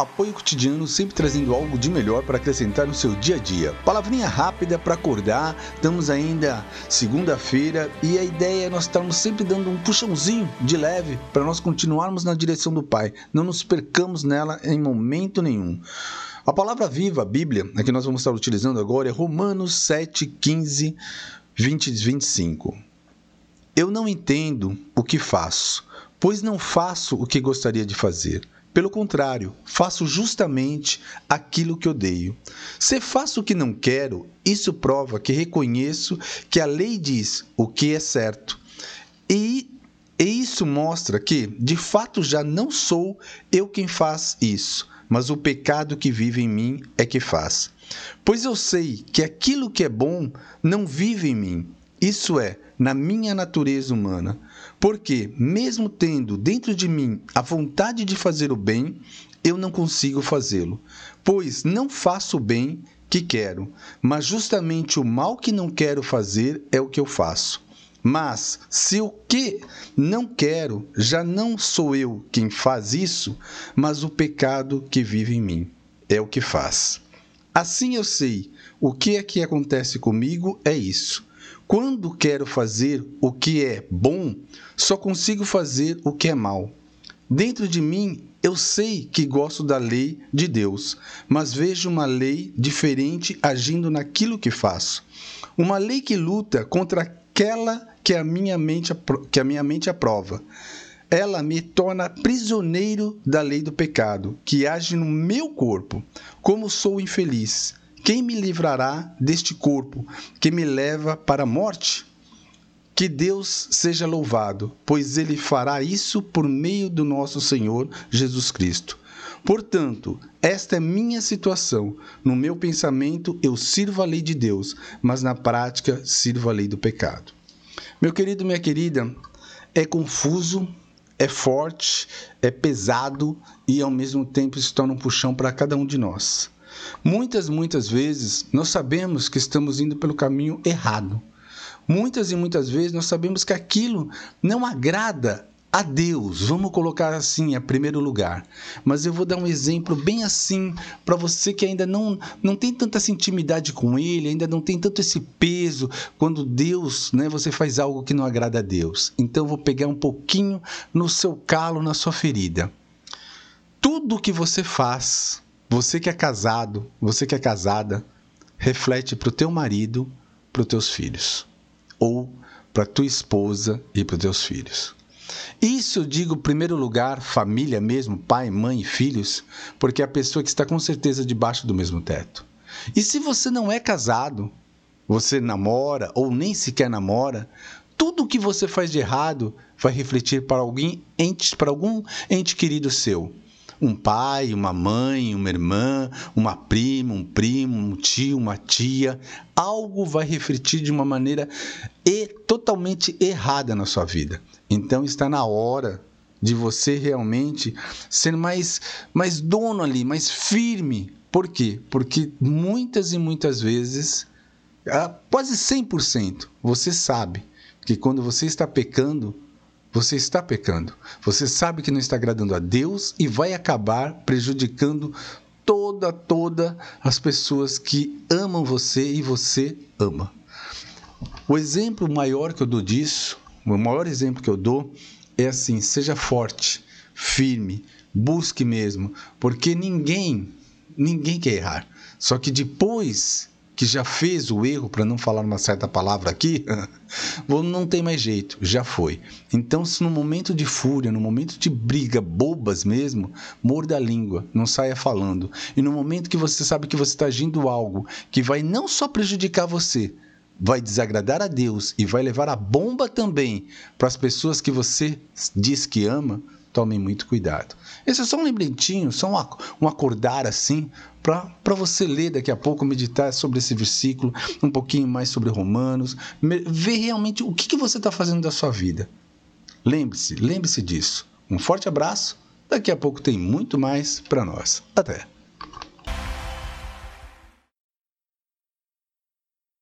Apoio cotidiano sempre trazendo algo de melhor para acrescentar no seu dia a dia. Palavrinha rápida para acordar. Estamos ainda segunda-feira e a ideia é nós estarmos sempre dando um puxãozinho de leve para nós continuarmos na direção do Pai. Não nos percamos nela em momento nenhum. A palavra viva, a Bíblia, a que nós vamos estar utilizando agora é Romanos 7, 15, 20 e 25. Eu não entendo o que faço, pois não faço o que gostaria de fazer pelo contrário, faço justamente aquilo que odeio. Se faço o que não quero, isso prova que reconheço que a lei diz o que é certo. E, e isso mostra que, de fato, já não sou eu quem faz isso, mas o pecado que vive em mim é que faz. Pois eu sei que aquilo que é bom não vive em mim, isso é, na minha natureza humana. Porque, mesmo tendo dentro de mim a vontade de fazer o bem, eu não consigo fazê-lo, pois não faço o bem que quero, mas justamente o mal que não quero fazer é o que eu faço. Mas se o que não quero já não sou eu quem faz isso, mas o pecado que vive em mim é o que faz. Assim eu sei o que é que acontece comigo é isso. Quando quero fazer o que é bom, só consigo fazer o que é mal. Dentro de mim, eu sei que gosto da lei de Deus, mas vejo uma lei diferente agindo naquilo que faço. Uma lei que luta contra aquela que a minha mente, que a minha mente aprova. Ela me torna prisioneiro da lei do pecado, que age no meu corpo. Como sou infeliz, quem me livrará deste corpo que me leva para a morte? Que Deus seja louvado, pois Ele fará isso por meio do nosso Senhor Jesus Cristo. Portanto, esta é minha situação. No meu pensamento, eu sirvo a lei de Deus, mas na prática, sirvo a lei do pecado. Meu querido, minha querida, é confuso, é forte, é pesado e ao mesmo tempo se torna um puxão para cada um de nós. Muitas, muitas vezes nós sabemos que estamos indo pelo caminho errado. Muitas e muitas vezes nós sabemos que aquilo não agrada a Deus, vamos colocar assim, a primeiro lugar. Mas eu vou dar um exemplo bem assim para você que ainda não, não tem tanta intimidade com Ele, ainda não tem tanto esse peso quando Deus, né, você faz algo que não agrada a Deus. Então eu vou pegar um pouquinho no seu calo, na sua ferida. Tudo que você faz, você que é casado, você que é casada, reflete para o teu marido, para os teus filhos, ou para tua esposa e para os teus filhos. Isso eu digo, em primeiro lugar, família mesmo, pai, mãe filhos, porque é a pessoa que está com certeza debaixo do mesmo teto. E se você não é casado, você namora ou nem sequer namora, tudo o que você faz de errado vai refletir para alguém, para algum ente querido seu um pai, uma mãe, uma irmã, uma prima, um primo, um tio, uma tia, algo vai refletir de uma maneira e totalmente errada na sua vida. Então está na hora de você realmente ser mais mais dono ali, mais firme. Por quê? Porque muitas e muitas vezes, ah, quase 100%, você sabe que quando você está pecando, você está pecando. Você sabe que não está agradando a Deus e vai acabar prejudicando toda, toda as pessoas que amam você e você ama. O exemplo maior que eu dou disso, o maior exemplo que eu dou é assim: seja forte, firme, busque mesmo, porque ninguém, ninguém quer errar. Só que depois que já fez o erro, para não falar uma certa palavra aqui, não tem mais jeito, já foi. Então, se no momento de fúria, no momento de briga bobas mesmo, morda a língua, não saia falando. E no momento que você sabe que você está agindo algo que vai não só prejudicar você, vai desagradar a Deus e vai levar a bomba também para as pessoas que você diz que ama, tomem muito cuidado. Esse é só um lembretinho, só um acordar assim, para você ler daqui a pouco, meditar sobre esse versículo, um pouquinho mais sobre Romanos, ver realmente o que, que você está fazendo da sua vida. Lembre-se, lembre-se disso. Um forte abraço. Daqui a pouco tem muito mais para nós. Até!